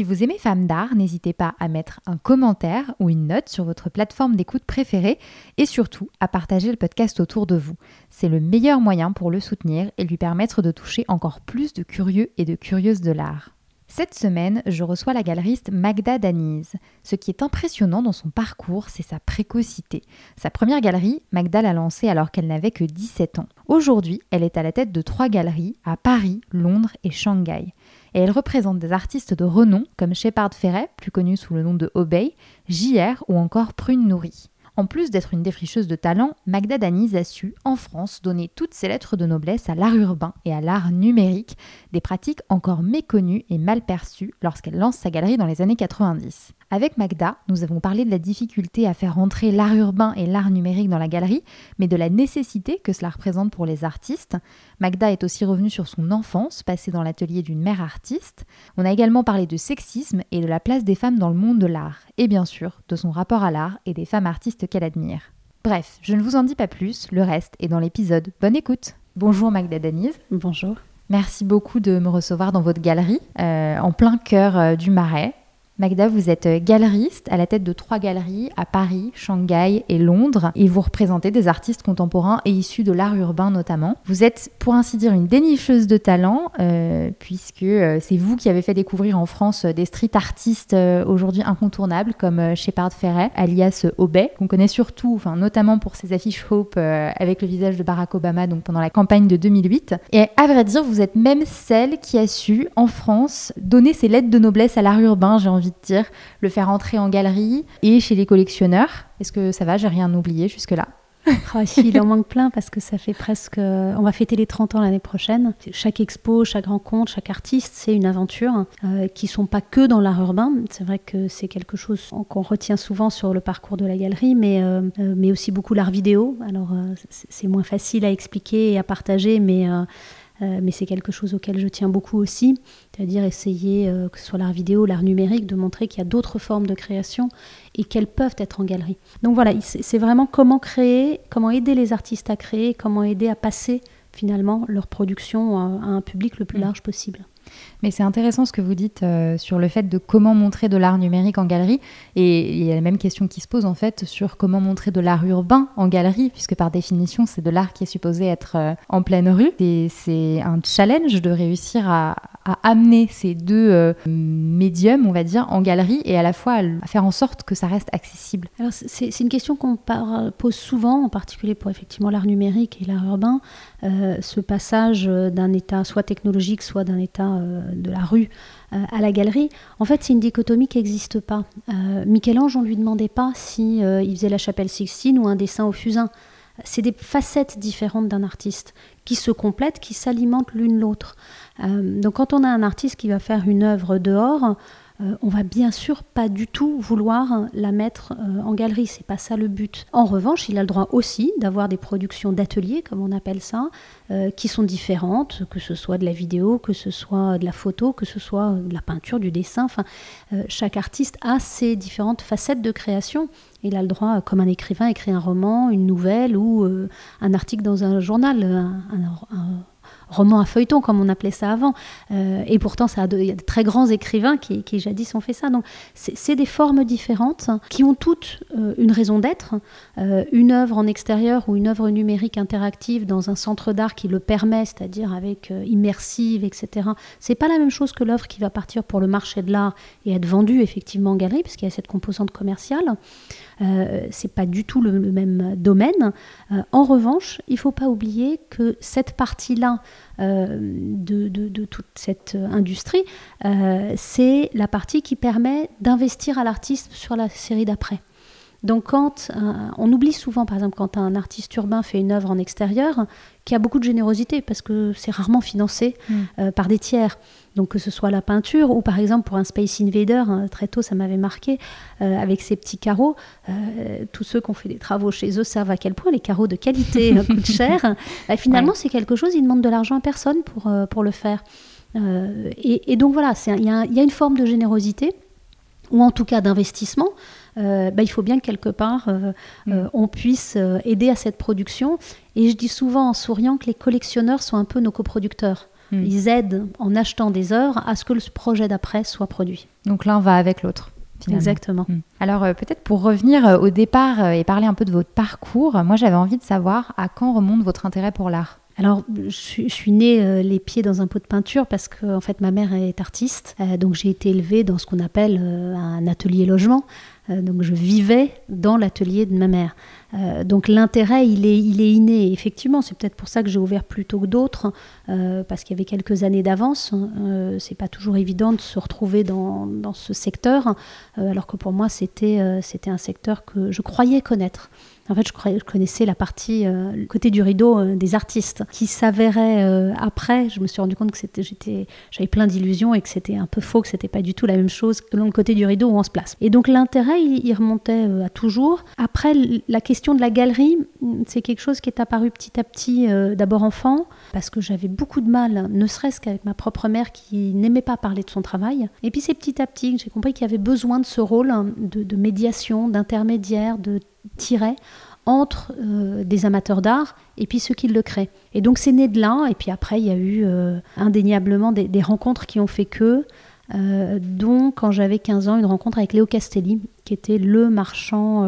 Si vous aimez Femmes d'Art, n'hésitez pas à mettre un commentaire ou une note sur votre plateforme d'écoute préférée et surtout à partager le podcast autour de vous. C'est le meilleur moyen pour le soutenir et lui permettre de toucher encore plus de curieux et de curieuses de l'art. Cette semaine, je reçois la galeriste Magda Danise. Ce qui est impressionnant dans son parcours, c'est sa précocité. Sa première galerie, Magda l'a lancée alors qu'elle n'avait que 17 ans. Aujourd'hui, elle est à la tête de trois galeries à Paris, Londres et Shanghai et elle représente des artistes de renom comme Shepard Ferret, plus connu sous le nom de Obey, JR ou encore Prune Nourrie. En plus d'être une défricheuse de talent, Magda Danise a su, en France, donner toutes ses lettres de noblesse à l'art urbain et à l'art numérique, des pratiques encore méconnues et mal perçues lorsqu'elle lance sa galerie dans les années 90. Avec Magda, nous avons parlé de la difficulté à faire rentrer l'art urbain et l'art numérique dans la galerie, mais de la nécessité que cela représente pour les artistes. Magda est aussi revenue sur son enfance, passée dans l'atelier d'une mère artiste. On a également parlé de sexisme et de la place des femmes dans le monde de l'art, et bien sûr de son rapport à l'art et des femmes artistes qu'elle admire. Bref, je ne vous en dis pas plus, le reste est dans l'épisode. Bonne écoute Bonjour Magda Danise. Bonjour. Merci beaucoup de me recevoir dans votre galerie, euh, en plein cœur euh, du Marais. Magda, vous êtes euh, galeriste à la tête de trois galeries à Paris, Shanghai et Londres et vous représentez des artistes contemporains et issus de l'art urbain notamment. Vous êtes pour ainsi dire une dénicheuse de talent euh, puisque euh, c'est vous qui avez fait découvrir en France des street artistes aujourd'hui incontournables comme Shepard Ferret, alias Obey, qu'on connaît surtout, enfin notamment pour ses affiches Hope avec le visage de Barack Obama donc pendant la campagne de 2008. Et à vrai dire, vous êtes même celle qui a su en France donner ses lettres de noblesse à l'art urbain, j'ai envie dire, le faire entrer en galerie et chez les collectionneurs. Est-ce que ça va? J'ai rien oublié jusque-là ah, il en manque plein parce que ça fait presque. On va fêter les 30 ans l'année prochaine. Chaque expo, chaque rencontre, chaque artiste, c'est une aventure euh, qui sont pas que dans l'art urbain. C'est vrai que c'est quelque chose qu'on retient souvent sur le parcours de la galerie, mais, euh, euh, mais aussi beaucoup l'art vidéo. Alors, c'est moins facile à expliquer et à partager, mais euh, mais c'est quelque chose auquel je tiens beaucoup aussi, c'est-à-dire essayer, euh, que ce soit l'art vidéo, l'art numérique, de montrer qu'il y a d'autres formes de création et qu'elles peuvent être en galerie. Donc voilà, c'est vraiment comment créer, comment aider les artistes à créer, comment aider à passer finalement leur production à, un public le plus mm. large possible. Mais c'est intéressant ce que vous dites euh, sur le fait de comment montrer de l'art numérique en galerie. Et il y a la même question qui se pose en fait sur comment montrer de l'art urbain en galerie, puisque par définition, c'est de l'art qui est supposé être euh, en pleine rue. Et c'est un challenge de réussir à, amener ces deux euh, médiums, on va dire, en galerie et à la fois à, faire en sorte que ça reste accessible. Alors c'est une question qu'on pose souvent, en particulier pour effectivement l'art numérique et l'art urbain, ce passage d'un état soit technologique, soit d'un état de la rue euh, à la galerie, en fait, c'est une dichotomie qui n'existe pas. Euh, Michel-Ange, on ne lui demandait pas si euh, il faisait la chapelle Sixtine ou un dessin au fusain. C'est des facettes différentes d'un artiste qui se complètent, qui s'alimentent l'une l'autre. donc, quand on a un artiste qui va faire une œuvre dehors, euh, on va bien sûr pas du tout vouloir la mettre euh, en galerie, c'est pas ça le but. En revanche, il a le droit aussi d'avoir des productions d'ateliers, comme on appelle ça, euh, qui sont différentes, que ce soit de la vidéo, que ce soit de la photo, que ce soit de la peinture, du dessin. Enfin, chaque artiste a ses différentes facettes de création. Il a le droit, comme un écrivain, écrire un roman, une nouvelle ou un article dans un journal, un roman à feuilleton, comme on appelait ça avant. Euh, et pourtant, ça a il y a de très grands écrivains qui, jadis ont fait ça. Donc, c'est des formes différentes qui ont toutes euh, une raison d'être. Euh, une œuvre en extérieur ou une œuvre numérique interactive dans un centre d'art qui le permet, c'est-à-dire avec immersive, etc. C'est pas la même chose que l'œuvre qui va partir pour le marché de l'art et être vendue effectivement en galerie, puisqu'il y a cette composante commerciale. C'est pas du tout le, même domaine. En revanche, il faut pas oublier que cette partie-là euh, de, de, toute cette industrie, c'est la partie qui permet d'investir à l'artiste sur la série d'après. Donc quand on oublie souvent, par exemple, quand un artiste urbain fait une œuvre en extérieur, qu'il y a beaucoup de générosité parce que c'est rarement financé mm. euh, par des tiers. Donc que ce soit la peinture ou par exemple pour un Space Invader, hein, très tôt ça m'avait marqué, euh, avec ces petits carreaux, euh, tous ceux qui ont fait des travaux chez eux savent à quel point les carreaux de qualité coûtent cher. Bah, finalement c'est quelque chose, ils demandent de l'argent à personne pour, pour le faire. Et, donc voilà, il y, y, a une forme de générosité ou en tout cas d'investissement euh, bah, il faut bien que quelque part euh, mm. euh, on puisse aider à cette production. Et je dis souvent en souriant que les collectionneurs sont un peu nos coproducteurs. Mm. Ils aident en achetant des œuvres à ce que le projet d'après soit produit. Donc l'un va avec l'autre. Exactement. Mm. Alors peut-être pour revenir au départ et parler un peu de votre parcours, moi j'avais envie de savoir à quand remonte votre intérêt pour l'art alors, je, suis née les pieds dans un pot de peinture parce que, en fait, ma mère est artiste. donc, j'ai été élevée dans ce qu'on appelle un atelier logement. Euh, donc je vivais dans l'atelier de ma mère. Euh, donc l'intérêt, il est, il est inné. Effectivement, c'est peut-être pour ça que j'ai ouvert plus tôt que d'autres, euh, parce qu'il y avait quelques années d'avance. Euh, c'est pas toujours évident de se retrouver dans, dans ce secteur, alors que pour moi, c'était c'était un secteur que je croyais connaître. En fait, je, connaissais la partie euh, côté du rideau euh, des artistes, qui s'avérait euh, après. Je me suis rendu compte que j'étais, j'avais plein d'illusions et que c'était un peu faux, que c'était pas du tout la même chose que le côté du rideau où on se place. Et donc l'intérêt, il, remontait à toujours. Après, la question de la galerie, c'est quelque chose qui est apparu petit à petit, d'abord enfant, parce que j'avais beaucoup de mal, ne serait-ce qu'avec ma propre mère qui n'aimait pas parler de son travail. Et puis c'est petit à petit que j'ai compris qu'il y avait besoin de ce rôle de, de médiation, d'intermédiaire, de tirait entre euh, des amateurs d'art et puis ceux qui le créent. Et donc c'est né de là, et puis après il y a eu euh, indéniablement des, rencontres qui ont fait que, euh, dont quand j'avais 15 ans, une rencontre avec Léo Castelli, qui était le marchand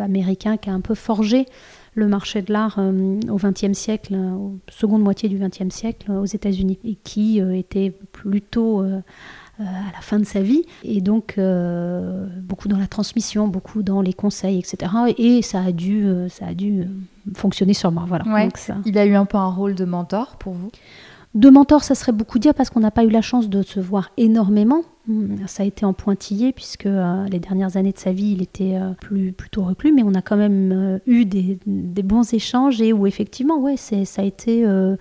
américain qui a un peu forgé le marché de l'art au XXe siècle, au seconde moitié du XXe siècle aux États-Unis, et qui était plutôt à la fin de sa vie. Et donc, euh, beaucoup dans la transmission, beaucoup dans les conseils, etc. Et ça a dû, euh, ça a dû fonctionner sur moi. Voilà. Il a eu un peu un rôle de mentor pour vous? De mentor, ça serait beaucoup dire parce qu'on n'a pas eu la chance de se voir énormément. Hmm, ça a été en pointillé puisque les dernières années de sa vie, il était plus, plutôt reclus, mais on a quand même eu des, des, bons échanges et où effectivement, ouais, ça a été euh,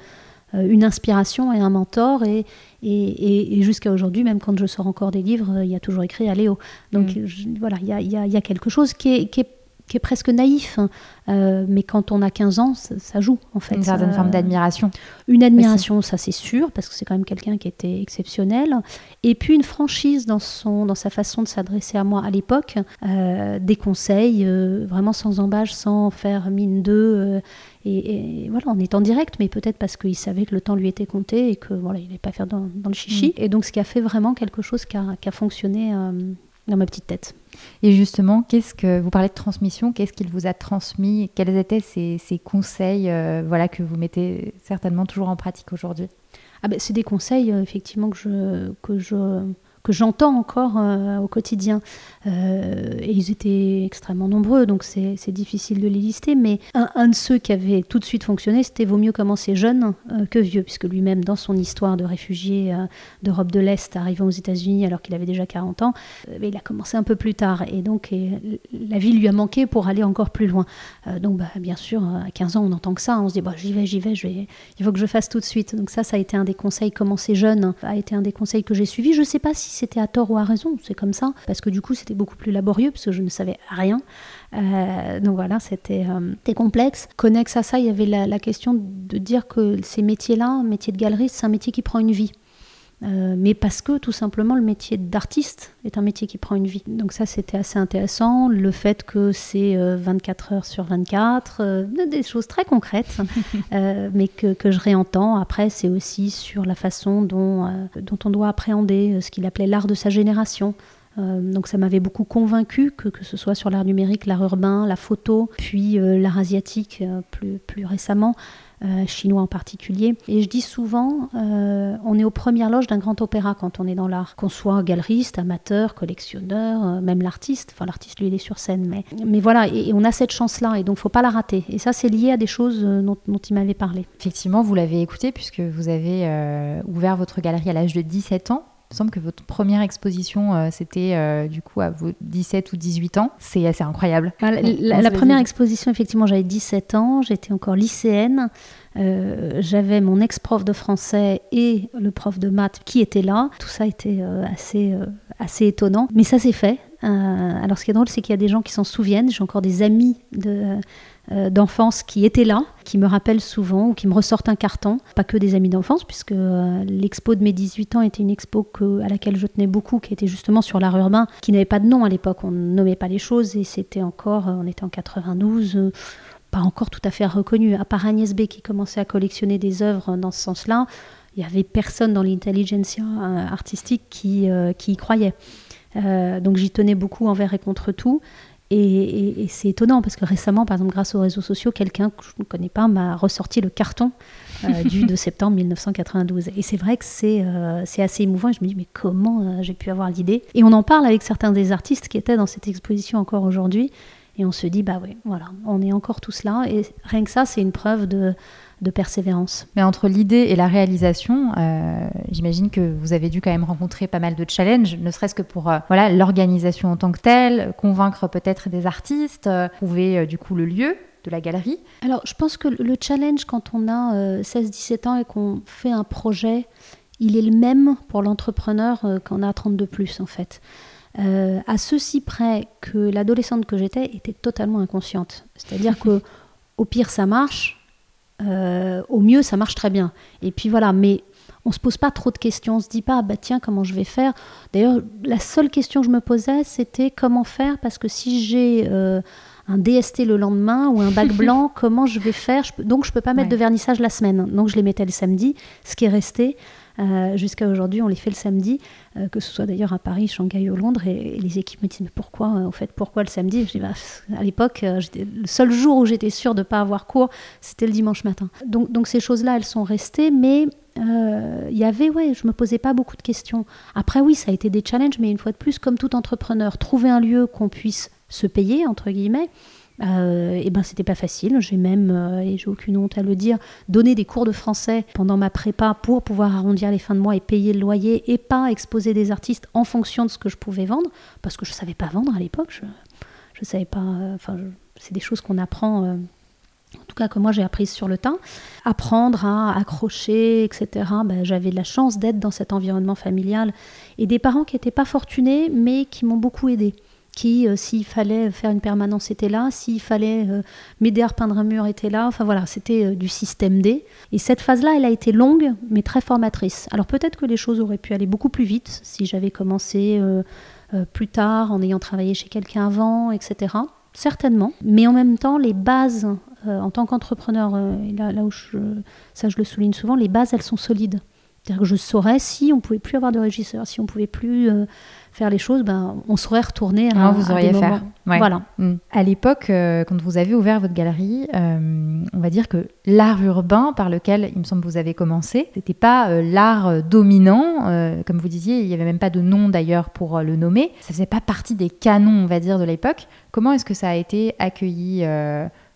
une inspiration et un mentor. Et, et, jusqu'à aujourd'hui, même quand je sors encore des livres, il y a toujours écrit à Léo. Donc mm. voilà, il y a, y a, quelque chose qui est, qui est qui est presque naïf, hein. euh, mais quand on a 15 ans, ça, joue en fait. Une certaine forme d'admiration. Une admiration, ça c'est sûr, parce que c'est quand même quelqu'un qui était exceptionnel. Et puis une franchise dans, son, dans sa façon de s'adresser à moi à l'époque, euh, des conseils, euh, vraiment sans embâche, sans faire mine d'eux. Et, voilà, on est en direct, mais peut-être parce qu'il savait que le temps lui était compté et que voilà, il n'allait pas faire dans, le chichi. Mm. Et donc ce qui a fait vraiment quelque chose qui a, qui a fonctionné dans ma petite tête. Et justement, qu'est-ce que vous parlez de transmission Qu'est-ce qu'il vous a transmis Quels étaient ces, conseils euh, voilà, que vous mettez certainement toujours en pratique aujourd'hui? Ah ben, C'est des conseils, euh, effectivement, que je, que je que j'entends encore euh, au quotidien. Euh, et ils étaient extrêmement nombreux, donc c'est difficile de les lister. Mais un, de ceux qui avait tout de suite fonctionné, c'était Vaut mieux commencer jeune euh, que vieux, puisque lui-même, dans son histoire de réfugié d'Europe de l'Est, arrivant aux États-Unis alors qu'il avait déjà 40 ans, il a commencé un peu plus tard. Et donc, la vie lui a manqué pour aller encore plus loin. donc, bah, bien sûr, à 15 ans, on entend que ça. On se dit, bah, j'y vais, j'y vais, il faut que je fasse tout de suite. Donc, ça, ça a été un des conseils. Commencer jeune a été un des conseils que j'ai suivis. Je ne sais pas si c'était à tort ou à raison, c'est comme ça, parce que du coup c'était beaucoup plus laborieux, parce que je ne savais rien. Euh, donc voilà, c'était euh, complexe. Connexe à ça, il y avait la, la question de dire que ces métiers-là, métier de galeriste, c'est un métier qui prend une vie. Euh, mais parce que tout simplement le métier d'artiste est un métier qui prend une vie. Donc ça c'était assez intéressant, le fait que c'est 24 heures sur 24, des choses très concrètes, mais que, que, je réentends. Après c'est aussi sur la façon dont, dont on doit appréhender ce qu'il appelait l'art de sa génération. Donc ça m'avait beaucoup convaincu que, que ce soit sur l'art numérique, l'art urbain, la photo, puis l'art asiatique plus, plus récemment. Euh, chinois en particulier. Et je dis souvent, euh, on est aux premières loges d'un grand opéra quand on est dans l'art, qu'on soit galeriste, amateur, collectionneur, euh, même l'artiste. Enfin, l'artiste, lui, il est sur scène, mais, mais voilà, et, on a cette chance-là, et donc faut pas la rater. Et ça, c'est lié à des choses dont, dont il m'avait parlé. Effectivement, vous l'avez écouté puisque vous avez ouvert votre galerie à l'âge de 17 ans. Il me semble que votre première exposition, euh, c'était euh, du coup à vos 17 ou 18 ans. C'est assez incroyable. La, première exposition, effectivement, j'avais 17 ans, j'étais encore lycéenne. j'avais mon ex-prof de français et le prof de maths qui étaient là. Tout ça était assez, assez étonnant. Mais ça s'est fait. alors ce qui est drôle, c'est qu'il y a des gens qui s'en souviennent. J'ai encore des amis de, euh, d'enfance qui étaient là, qui me rappellent souvent ou qui me ressortent un carton. Pas que des amis d'enfance, puisque euh, l'expo de mes 18 ans était une expo à laquelle je tenais beaucoup, qui était justement sur l'art urbain, qui n'avait pas de nom à l'époque. On ne nommait pas les choses et c'était encore, euh, on était en 92 pas encore tout à fait reconnu. À part Agnès B qui commençait à collectionner des œuvres dans ce sens-là, il n'y avait personne dans l'intelligentsia artistique qui y croyait. donc j'y tenais beaucoup envers et contre tout. Et, c'est étonnant parce que récemment, par exemple, grâce aux réseaux sociaux, quelqu'un que je ne connais pas m'a ressorti le carton euh, du 2 septembre 1992. Et c'est vrai que c'est euh, assez émouvant. je me dis, mais comment euh, j'ai pu avoir l'idée? Et on en parle avec certains des artistes qui étaient dans cette exposition encore aujourd'hui. Et on se dit, bah oui, voilà, on est encore tous là. Et rien que ça, c'est une preuve de, de persévérance. Mais entre l'idée et la réalisation, euh, j'imagine que vous avez dû quand même rencontrer pas mal de challenges, ne serait-ce que pour euh, voilà l'organisation en tant que telle, convaincre peut-être des artistes, euh, trouver du coup le lieu de la galerie. Alors je pense que le challenge quand on a 16-17 ans et qu'on fait un projet, il est le même pour l'entrepreneur qu'on a 32 plus en fait. à ceci près que l'adolescente que j'étais était totalement inconsciente. C'est-à-dire que au pire ça marche, euh, au mieux, ça marche très bien. Et puis voilà, mais on se pose pas trop de questions. On se dit pas, bah tiens, comment je vais faire? D'ailleurs, la seule question que je me posais, c'était comment faire? Parce que si j'ai euh, un DST le lendemain ou un bac blanc, comment je vais faire? Donc, je peux pas mettre de vernissage la semaine. Donc, je les mettais le samedi, ce qui est resté. Euh, jusqu'à aujourd'hui, on les fait le samedi, euh, que ce soit d'ailleurs à Paris, Shanghai ou Londres. Et, les équipes me disent Mais pourquoi, en euh, fait, pourquoi le samedi? Je dis bah, À l'époque, le seul jour où j'étais sûre de ne pas avoir cours, c'était le dimanche matin. Donc, ces choses-là, elles sont restées, mais il y avait, ouais, je me posais pas beaucoup de questions. Après, oui, ça a été des challenges, mais une fois de plus, comme tout entrepreneur, trouver un lieu qu'on puisse se payer, entre guillemets, euh, et ben c'était pas facile. J'ai même, euh, et j'ai aucune honte à le dire, donné des cours de français pendant ma prépa pour pouvoir arrondir les fins de mois et payer le loyer et pas exposer des artistes en fonction de ce que je pouvais vendre, parce que je savais pas vendre à l'époque. Je, savais pas. Euh, enfin, c'est des choses qu'on apprend. en tout cas, que moi j'ai apprises sur le temps, apprendre à accrocher, etc. Ben, j'avais la chance d'être dans cet environnement familial et des parents qui n'étaient pas fortunés, mais qui m'ont beaucoup aidé qui, euh, s'il fallait faire une permanence, était là, s'il fallait euh, m'aider à repeindre un mur, était là. Enfin voilà, c'était euh, du système D. Et cette phase-là, elle a été longue, mais très formatrice. Alors peut-être que les choses auraient pu aller beaucoup plus vite si j'avais commencé plus tard, en ayant travaillé chez quelqu'un avant, etc. Certainement. Mais en même temps, les bases, en tant qu'entrepreneur, là, là où je, ça je le souligne souvent, les bases, elles sont solides. C'est-à-dire que je saurais si on pouvait plus avoir de régisseur, si on pouvait plus faire les choses, ben, on saurait retourner à, ah, vous auriez des faire. Voilà. Mm. À l'époque, euh, quand vous avez ouvert votre galerie, euh, on va dire que l'art urbain par lequel, il me semble, vous avez commencé, n'était pas euh, l'art dominant. comme vous disiez, il n'y avait même pas de nom d'ailleurs pour le nommer. Ça faisait pas partie des canons, on va dire, de l'époque. Comment est-ce que ça a été accueilli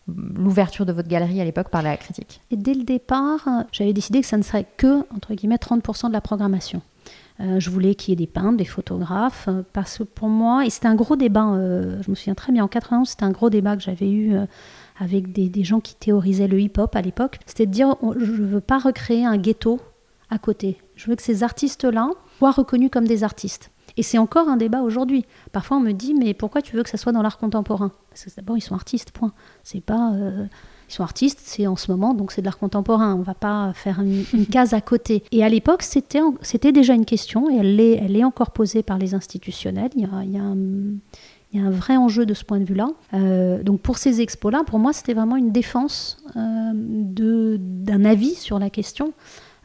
l'ouverture de votre galerie à l'époque par la critique Et dès le départ, j'avais décidé que ça ne serait que, entre guillemets, 30% de la programmation. Euh, je voulais qu'il y ait des peintres, des photographes, euh, parce que pour moi, et c'était un gros débat, euh, je me souviens très bien, en 91, c'était un gros débat que j'avais eu avec des, gens qui théorisaient le hip-hop à l'époque. C'était de dire, je ne veux pas recréer un ghetto à côté. Je veux que ces artistes-là soient reconnus comme des artistes. Et c'est encore un débat aujourd'hui. Parfois, on me dit, mais pourquoi tu veux que ça soit dans l'art contemporain? Parce que d'abord, ils sont artistes, point. C'est pas ils sont artistes, c'est en ce moment, donc c'est de l'art contemporain. On va pas faire une, case à côté. Et à l'époque, c'était, c'était déjà une question, et elle est, elle est encore posée par les institutionnels. Il y a, il y a un, il y a un vrai enjeu de ce point de vue-là. Euh, donc pour ces expos-là, pour moi, c'était vraiment une défense euh, de, d'un avis sur la question,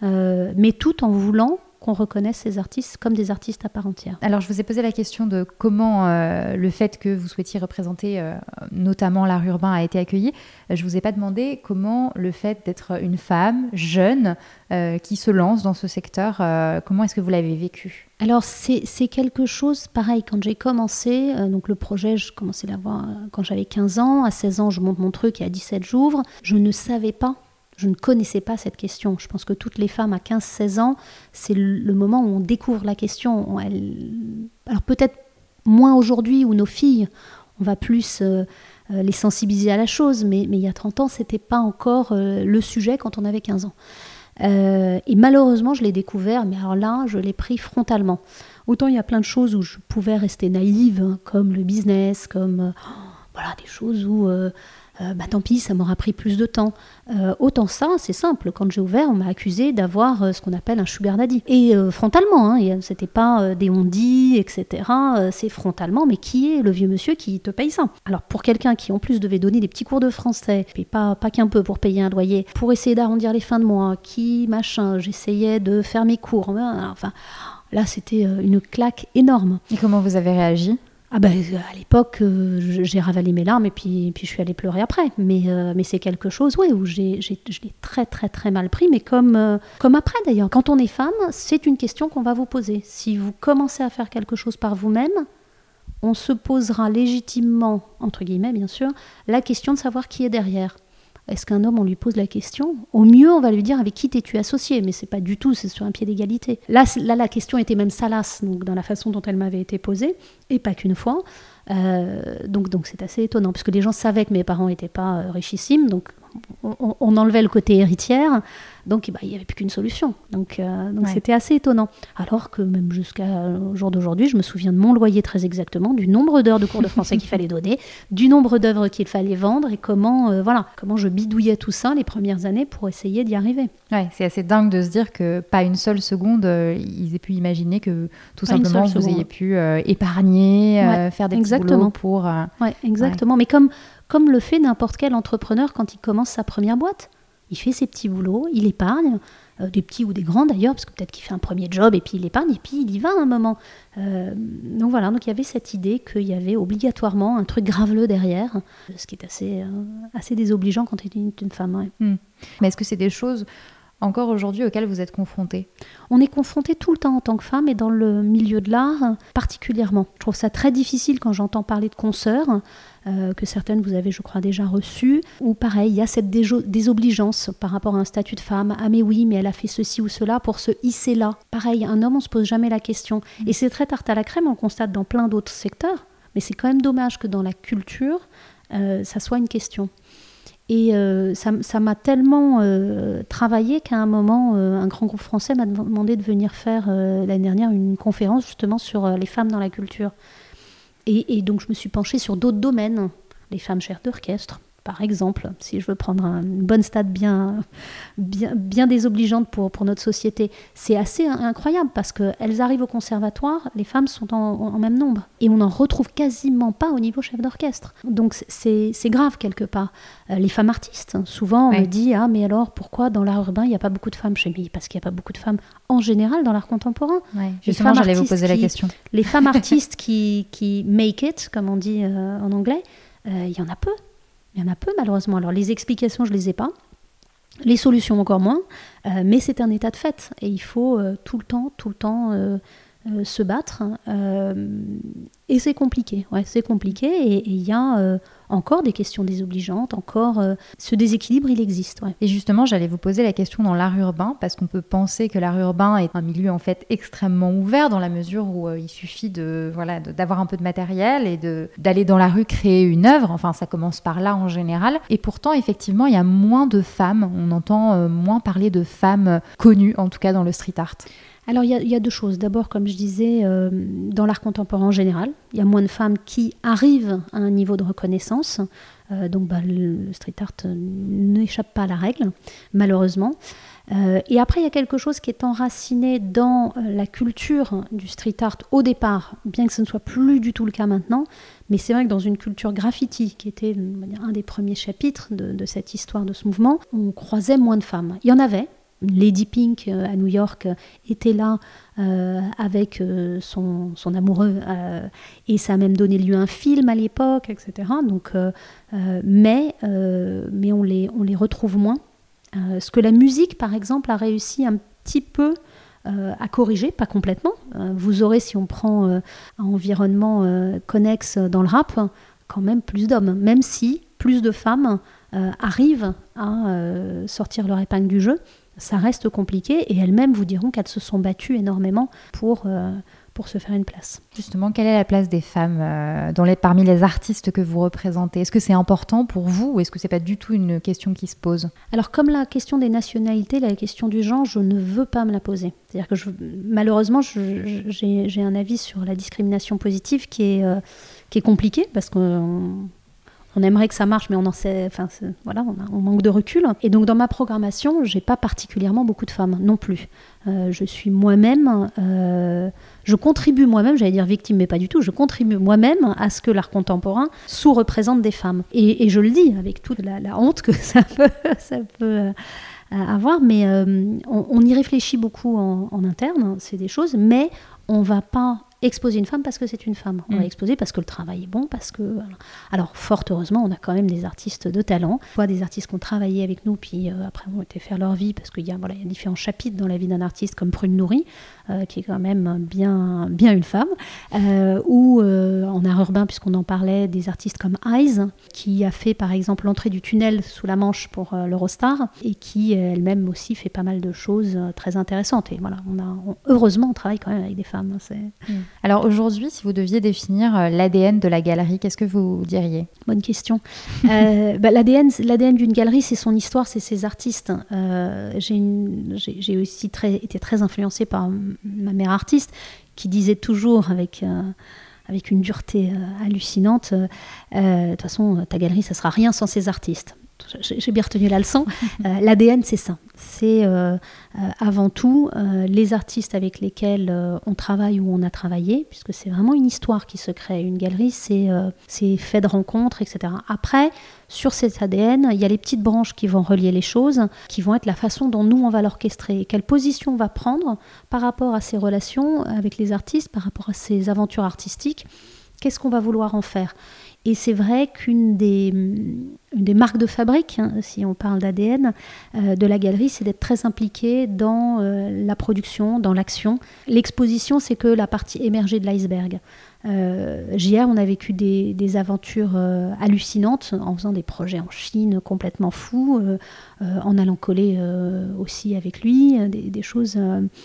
euh, mais tout en voulant qu'on reconnaisse ces artistes comme des artistes à part entière. Alors je vous ai posé la question de comment euh, le fait que vous souhaitiez représenter euh, notamment l'art urbain a été accueilli. Je vous ai pas demandé comment le fait d'être une femme jeune euh, qui se lance dans ce secteur, comment est-ce que vous l'avez vécu? Alors c'est quelque chose pareil quand j'ai commencé, donc le projet je commençais à l'avoir quand j'avais 15 ans, à 16 ans je monte mon truc et à 17 j'ouvre, je ne savais pas Je ne connaissais pas cette question. Je pense que toutes les femmes à 15-16 ans, c'est le moment où on découvre la question. Alors peut-être moins aujourd'hui où nos filles, on va plus euh, euh, les sensibiliser à la chose, mais, il y a 30 ans, c'était pas encore euh, le sujet quand on avait 15 ans. et malheureusement, je l'ai découvert, mais alors là, je l'ai pris frontalement. Autant il y a plein de choses où je pouvais rester naïve, hein, comme le business, comme voilà, des choses où euh, bah tant pis, ça m'aura pris plus de temps. Euh, autant ça, c'est simple. Quand j'ai ouvert, on m'a accusé d'avoir euh, ce qu'on appelle un sugar daddy. Et frontalement, hein, c'était pas des on etc. c'est frontalement, mais qui est le vieux monsieur qui te paye ça? Alors pour quelqu'un qui en plus devait donner des petits cours de français, et pas, pas qu'un peu pour payer un loyer, pour essayer d'arrondir les fins de mois, qui machin, j'essayais de faire mes cours. Enfin, là c'était une claque énorme. Et comment vous avez réagi? Ah ben, à l'époque, euh, j'ai ravalé mes larmes et puis, puis je suis allée pleurer après. Mais, euh, mais c'est quelque chose ouais, où j'ai, je l'ai très très très mal pris, mais comme, euh, comme après d'ailleurs. Quand on est femme, c'est une question qu'on va vous poser. Si vous commencez à faire quelque chose par vous-même, on se posera légitimement, entre guillemets bien sûr, la question de savoir qui est derrière. Est-ce qu'un homme, on lui pose la question? Au mieux, on va lui dire avec qui t'es-tu associé, mais c'est pas du tout, c'est sur un pied d'égalité. Là, là, la question était même salace, donc dans la façon dont elle m'avait été posée, et pas qu'une fois. Euh, donc, c'est assez étonnant, puisque les gens savaient que mes parents n'étaient pas euh, richissimes, on, enlevait le côté héritière, donc bah, il n'y avait plus qu'une solution. Donc euh, c'était assez étonnant. Alors que même jusqu'à jour d'aujourd'hui, je me souviens de mon loyer très exactement, du nombre d'heures de cours de français qu'il fallait donner, du nombre d'œuvres qu'il fallait vendre et comment, euh, voilà, comment je bidouillais tout ça les premières années pour essayer d'y arriver. Ouais, c'est assez dingue de se dire que pas une seule seconde, euh, ils aient pu imaginer que tout simplement vous ayez pu épargner, faire des exactement. petits pour... ouais, exactement. Mais comme comme le fait n'importe quel entrepreneur quand il commence sa première boîte. Il fait ses petits boulots, il épargne, euh, des petits ou des grands d'ailleurs, parce que peut-être qu'il fait un premier job et puis il épargne et puis il y va un moment. Euh, donc voilà, donc il y avait cette idée qu'il y avait obligatoirement un truc graveleux derrière, ce qui est assez, euh, assez désobligeant quand tu es une, femme. Hmm. Mais est-ce que c'est des choses encore aujourd'hui auxquelles vous êtes confrontée On est confronté tout le temps en tant que femme et dans le milieu de l'art particulièrement. Je trouve ça très difficile quand j'entends parler de consoeurs euh, que certaines vous avez, je crois, déjà reçues, ou pareil, il y a cette désobligeance par rapport à un statut de femme. Ah mais oui, mais elle a fait ceci ou cela pour se hisser là. Pareil, un homme, on se pose jamais la question. Et c'est très tarte à la crème, on le constate dans plein d'autres secteurs, mais c'est quand même dommage que dans la culture, euh, ça soit une question. Et euh, ça m'a tellement travaillé qu'à un moment, un grand groupe français m'a demandé de venir faire l'année dernière une conférence justement sur les femmes dans la culture. Et, donc je me suis penchée sur d'autres domaines, les femmes chefs d'orchestre, par exemple, si je veux prendre une bonne stade bien, bien, bien désobligeante pour, pour notre société, c'est assez incroyable parce qu'elles arrivent au conservatoire, les femmes sont en, même nombre. Et on n'en retrouve quasiment pas au niveau chef d'orchestre. Donc c'est grave quelque part. Euh, les femmes artistes, souvent on me dit Ah, mais alors pourquoi dans l'art urbain il n'y a pas beaucoup de femmes? Chez moi Parce qu'il n'y a pas beaucoup de femmes en général dans l'art contemporain. justement, j'allais vous poser la question. Les femmes artistes qui, qui make it, comme on dit euh, en anglais, euh, il y en a peu. Il y en a peu malheureusement. Alors les explications, je ne les ai pas. Les solutions encore moins, euh, mais c'est un état de fait et il faut euh, tout le temps, tout le temps euh, se battre. et c'est compliqué, c'est compliqué et il y a encore des questions désobligeantes, encore euh, ce déséquilibre, il existe. Et justement, j'allais vous poser la question dans l'art urbain, parce qu'on peut penser que l'art urbain est un milieu en fait extrêmement ouvert dans la mesure où euh, il suffit de voilà d'avoir un peu de matériel et d'aller dans la rue créer une œuvre. Enfin, ça commence par là en général. Et pourtant, effectivement, il y a moins de femmes. On entend euh, moins parler de femmes connues, en tout cas dans le street art. Alors il y, a deux choses. D'abord, comme je disais, euh, dans l'art contemporain en général, il y a moins de femmes qui arrivent à un niveau de reconnaissance. Euh, donc bah, le, street art n'échappe pas à la règle, malheureusement. Euh, et après, il y a quelque chose qui est enraciné dans la culture du street art au départ, bien que ce ne soit plus du tout le cas maintenant. Mais c'est vrai que dans une culture graffiti, qui était un des premiers chapitres de cette histoire de ce mouvement, on croisait moins de femmes. Il y en avait, Lady Pink euh, à New York euh, était là euh, avec son, son, amoureux et ça a même donné lieu à un film à l'époque, etc. Donc, mais mais on, les, on les retrouve moins. ce que la musique, par exemple, a réussi un petit peu à corriger, pas complètement. vous aurez, si on prend un environnement connexe dans le rap, quand même plus d'hommes, même si plus de femmes arrivent à sortir leur épingle du jeu, ça reste compliqué et elles-mêmes vous diront qu'elles se sont battues énormément pour, pour se faire une place. Justement, quelle est la place des femmes euh, dans les, parmi les artistes que vous représentez? Est-ce que c'est important pour vous ou est-ce que c'est pas du tout une question qui se pose? Alors, comme la question des nationalités, la question du genre, je ne veux pas me la poser. C'est-à-dire que je, malheureusement, j'ai un avis sur la discrimination positive qui est, euh, qui est compliqué parce qu'on on aimerait que ça marche, mais on en sait, enfin, voilà, on, manque de recul. Et donc dans ma programmation, j'ai pas particulièrement beaucoup de femmes non plus. Euh, je suis moi-même, euh, je contribue moi-même, j'allais dire victime, mais pas du tout. Je contribue moi-même à ce que l'art contemporain sous-représente des femmes. Et, je le dis avec toute la, honte que ça peut, euh, avoir, mais on, y réfléchit beaucoup en, en interne, c'est des choses, mais on va pas exposer une femme parce que c'est une femme. On va mm. exposer parce que le travail est bon, parce que... Alors, fort heureusement, on a quand même des artistes de talent, soit des artistes qui ont travaillé avec nous, puis euh, après ont été faire leur vie, parce qu'il y, a, voilà, y a différents chapitres dans la vie d'un artiste, comme Prune Nourri, euh, qui est quand même bien, bien une femme, euh, ou en art urbain, puisqu'on en parlait, des artistes comme Eyes, qui a fait par exemple l'entrée du tunnel sous la Manche pour l'Eurostar, et qui elle-même aussi fait pas mal de choses très intéressantes. Et voilà, on a, heureusement, on travaille quand même avec des femmes. Hein, c'est... Mm. Alors aujourd'hui, si vous deviez définir euh, l'ADN de la galerie, qu'est-ce que vous diriez? Bonne question. euh, bah, L'ADN d'une galerie, c'est son histoire, c'est ses artistes. Euh, J'ai aussi très, été très influencée par ma mère artiste qui disait toujours avec... Euh, avec une dureté hallucinante. De toute façon, ta galerie, ça sera rien sans ses artistes j'ai bien retenu la leçon. Euh, L'ADN, c'est ça. C'est euh, euh, avant tout les artistes avec lesquels on travaille ou on a travaillé, puisque c'est vraiment une histoire qui se crée. Une galerie, c'est fait de rencontres, etc. Après, sur cet ADN, il y a les petites branches qui vont relier les choses, qui vont être la façon dont nous, on va l'orchestrer. Quelle position on va prendre par rapport à ces relations avec les artistes, par rapport à ces aventures artistiques. Qu'est-ce qu'on va vouloir en faire? Et c'est vrai qu'une des, marques de fabrique, hein, si on parle d'ADN, euh, de la galerie, c'est d'être très impliqué dans euh, la production, dans l'action. L'exposition, c'est que la partie émergée de l'iceberg. Euh, JR, on a vécu des, aventures euh, hallucinantes en faisant des projets en Chine complètement fous, euh, en allant coller aussi avec lui, des, choses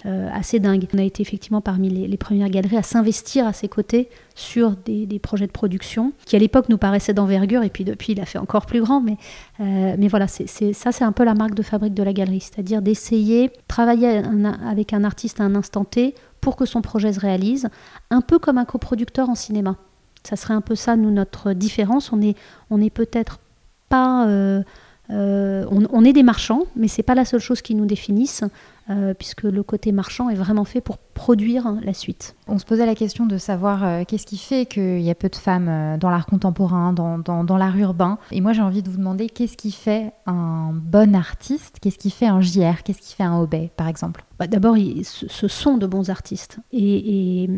assez dingues. On a été effectivement parmi les, premières galeries à s'investir à ses côtés sur des, projets de production qui à l'époque nous paraissaient d'envergure et puis depuis il a fait encore plus grand. Mais, voilà, ça c'est un peu la marque de fabrique de la galerie, c'est-à-dire d'essayer travailler avec un artiste à un instant T pour que son projet se réalise, un peu comme un coproducteur en cinéma. Ça serait un peu ça, nous, notre différence. On est, peut-être pas... Euh, euh, on, est des marchands, mais c'est pas la seule chose qui nous définisse. Euh, puisque le côté marchand est vraiment fait pour produire la suite. On se posait la question de savoir euh, qu'est-ce qui fait qu'il y a peu de femmes dans l'art contemporain, dans, dans, l'art urbain. Et moi j'ai envie de vous demander qu'est-ce qui fait un bon artiste, qu'est-ce qui fait un JR, qu'est-ce qui fait un Obey par exemple? Bah, D'abord, ce sont de bons artistes. Et,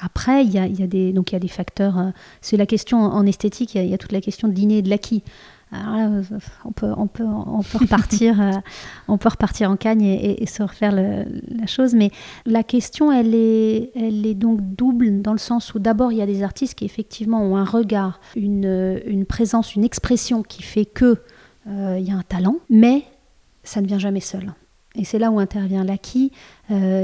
après, il y y a des facteurs. c'est la question en esthétique, il y, a, toute la question de l'inné et de l'acquis. Euh, on peut, on peut, on peut repartir, euh, on peut repartir en cagne et, se refaire la chose. Mais la question, elle est, elle est donc double dans le sens où d'abord il y a des artistes qui effectivement ont un regard, une, une présence, une expression qui fait que euh, il y a un talent, mais ça ne vient jamais seul. Et c'est là où intervient l'acquis.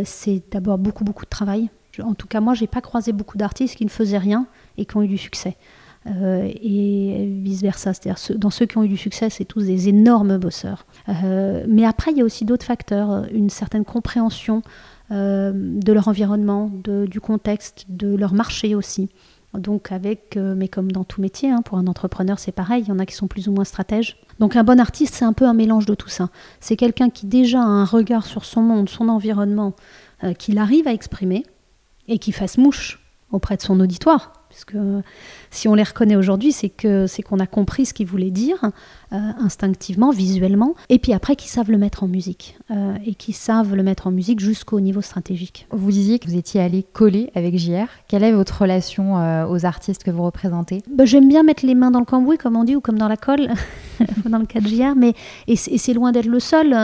c'est d'abord beaucoup, beaucoup de travail. En tout cas, moi, j'ai pas croisé beaucoup d'artistes qui ne faisaient rien et qui ont eu du succès. Euh, et vice-versa. C'est-à-dire, dans ceux qui ont eu du succès, c'est tous des énormes bosseurs. Euh, mais après, il y a aussi d'autres facteurs, une certaine compréhension euh, de leur environnement, de, du contexte, de leur marché aussi. Donc avec, mais comme dans tout métier, hein, pour un entrepreneur c'est pareil, il y en a qui sont plus ou moins stratèges. Donc un bon artiste c'est un peu un mélange de tout ça. C'est quelqu'un qui déjà a un regard sur son monde, son environnement, qu'il arrive à exprimer et qui fasse mouche auprès de son auditoire puisque si on les reconnaît aujourd'hui, c'est que c'est qu'on a compris ce qu'ils voulaient dire euh, instinctivement, visuellement, et puis après qu'ils savent le mettre en musique euh, et qu'ils savent le mettre en musique jusqu'au niveau stratégique. Vous disiez que vous étiez allé coller avec JR. Quelle est votre relation euh, aux artistes que vous représentez? Bah, J'aime bien mettre les mains dans le cambouis, comme on dit, ou comme dans la colle, dans le cas de JR, mais et c'est loin d'être le seul.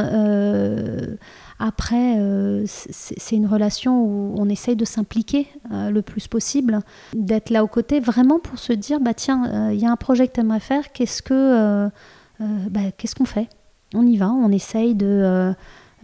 Après, euh, c'est une relation où on essaye de s'impliquer euh, le plus possible, d'être là aux côtés, vraiment pour se dire, bah tiens, euh, il y a un projet que tu aimerais faire, qu'est-ce que bah, qu'est-ce qu'on fait? On y va, on essaye de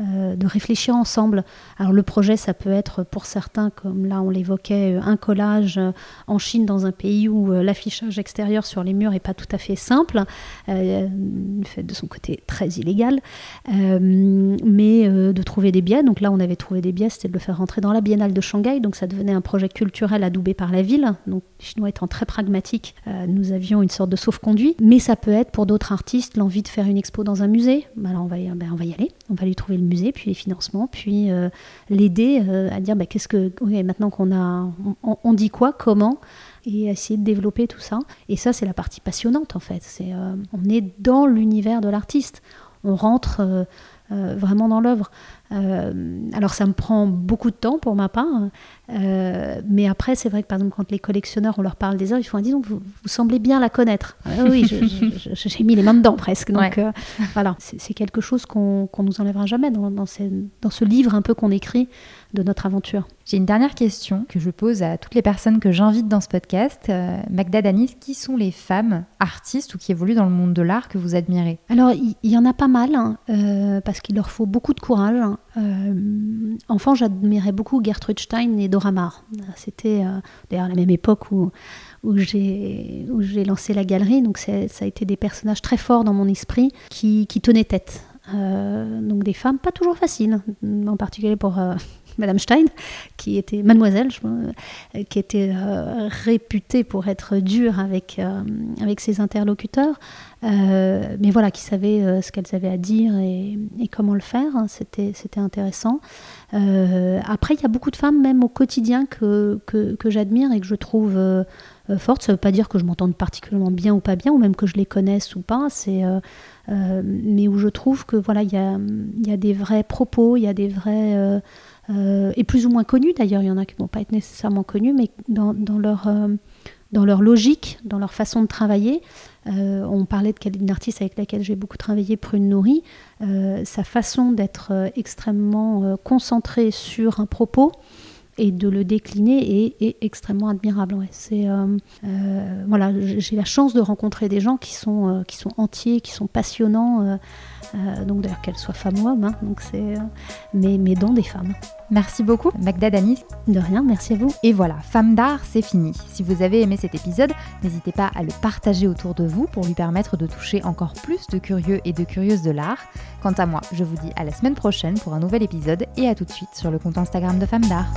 euh, de réfléchir ensemble. Alors le projet, ça peut être pour certains, comme là on l'évoquait, euh, un collage euh, en Chine dans un pays où l'affichage extérieur sur les murs n'est pas tout à fait simple, fait de son côté très illégal, mais de trouver des biais. Donc là on avait trouvé des biais, c'était de le faire rentrer dans la Biennale de Shanghai, donc ça devenait un projet culturel adoubé par la ville. Donc les Chinois étant très pragmatiques, nous avions une sorte de sauf-conduit. Mais ça peut être pour d'autres artistes l'envie de faire une expo dans un musée. Ben on va, y, ben, on va y aller, on va lui trouver le puis les financements, puis euh, l'aider euh, à dire bah, qu'est-ce que maintenant qu'on a, on, dit quoi, comment, et essayer de développer tout ça. Et ça, c'est la partie passionnante en fait. C'est euh, on est dans l'univers de l'artiste. On rentre vraiment dans l'œuvre. alors ça me prend beaucoup de temps pour ma part, euh, mais après, c'est vrai que par exemple, quand les collectionneurs, on leur parle des œuvres, ils font ah, disons, vous, vous semblez bien la connaître. Ah oui, j'ai mis les mains dedans presque. Donc euh, voilà, c'est quelque chose qu'on ne nous enlèvera jamais dans, dans, dans ce livre un peu qu'on écrit de notre aventure. J'ai une dernière question que je pose à toutes les personnes que j'invite dans ce podcast. Euh, Magda Danis, qui sont les femmes artistes ou qui évoluent dans le monde de l'art que vous admirez? Alors, il y, en a pas mal, hein, parce qu'il leur faut beaucoup de courage. Hein. enfant, j'admirais beaucoup Gertrude Stein et c'était euh, d'ailleurs la même époque où, où j'ai lancé la galerie, donc ça a été des personnages très forts dans mon esprit qui, qui tenaient tête. Euh, donc des femmes pas toujours faciles, en particulier pour euh, Madame Stein, qui était mademoiselle, je, qui était réputée pour être dure avec, avec ses interlocuteurs, mais voilà, qui savait ce qu'elles avaient à dire et, comment le faire. C'était intéressant. Euh, après, il y a beaucoup de femmes, même au quotidien, que, que, j'admire et que je trouve euh, euh, fortes. Ça ne veut pas dire que je m'entende particulièrement bien ou pas bien, ou même que je les connaisse ou pas. C'est, mais où je trouve que voilà, il y a, y a, des vrais propos, il y a des vrais et plus ou moins connus d'ailleurs. Il y en a qui ne vont pas être nécessairement connus, mais dans, leur dans leur logique, dans leur façon de travailler. Euh, on parlait d'une artiste avec laquelle j'ai beaucoup travaillé, Prune Nourri. Euh, sa façon d'être euh, extrêmement concentrée sur un propos et de le décliner est, extrêmement admirable. c'est voilà, j'ai la chance de rencontrer des gens qui sont qui sont entiers, qui sont passionnants. donc d'ailleurs qu'elles soient femmes ou hommes, hein, donc c'est mais mais dans des femmes. Merci beaucoup, Magda Danis. De rien, merci à vous. Et voilà, Femme d'art, c'est fini. Si vous avez aimé cet épisode, n'hésitez pas à le partager autour de vous pour lui permettre de toucher encore plus de curieux et de curieuses de l'art. Quant à moi, je vous dis à la semaine prochaine pour un nouvel épisode et à tout de suite sur le compte Instagram de Femme d'art.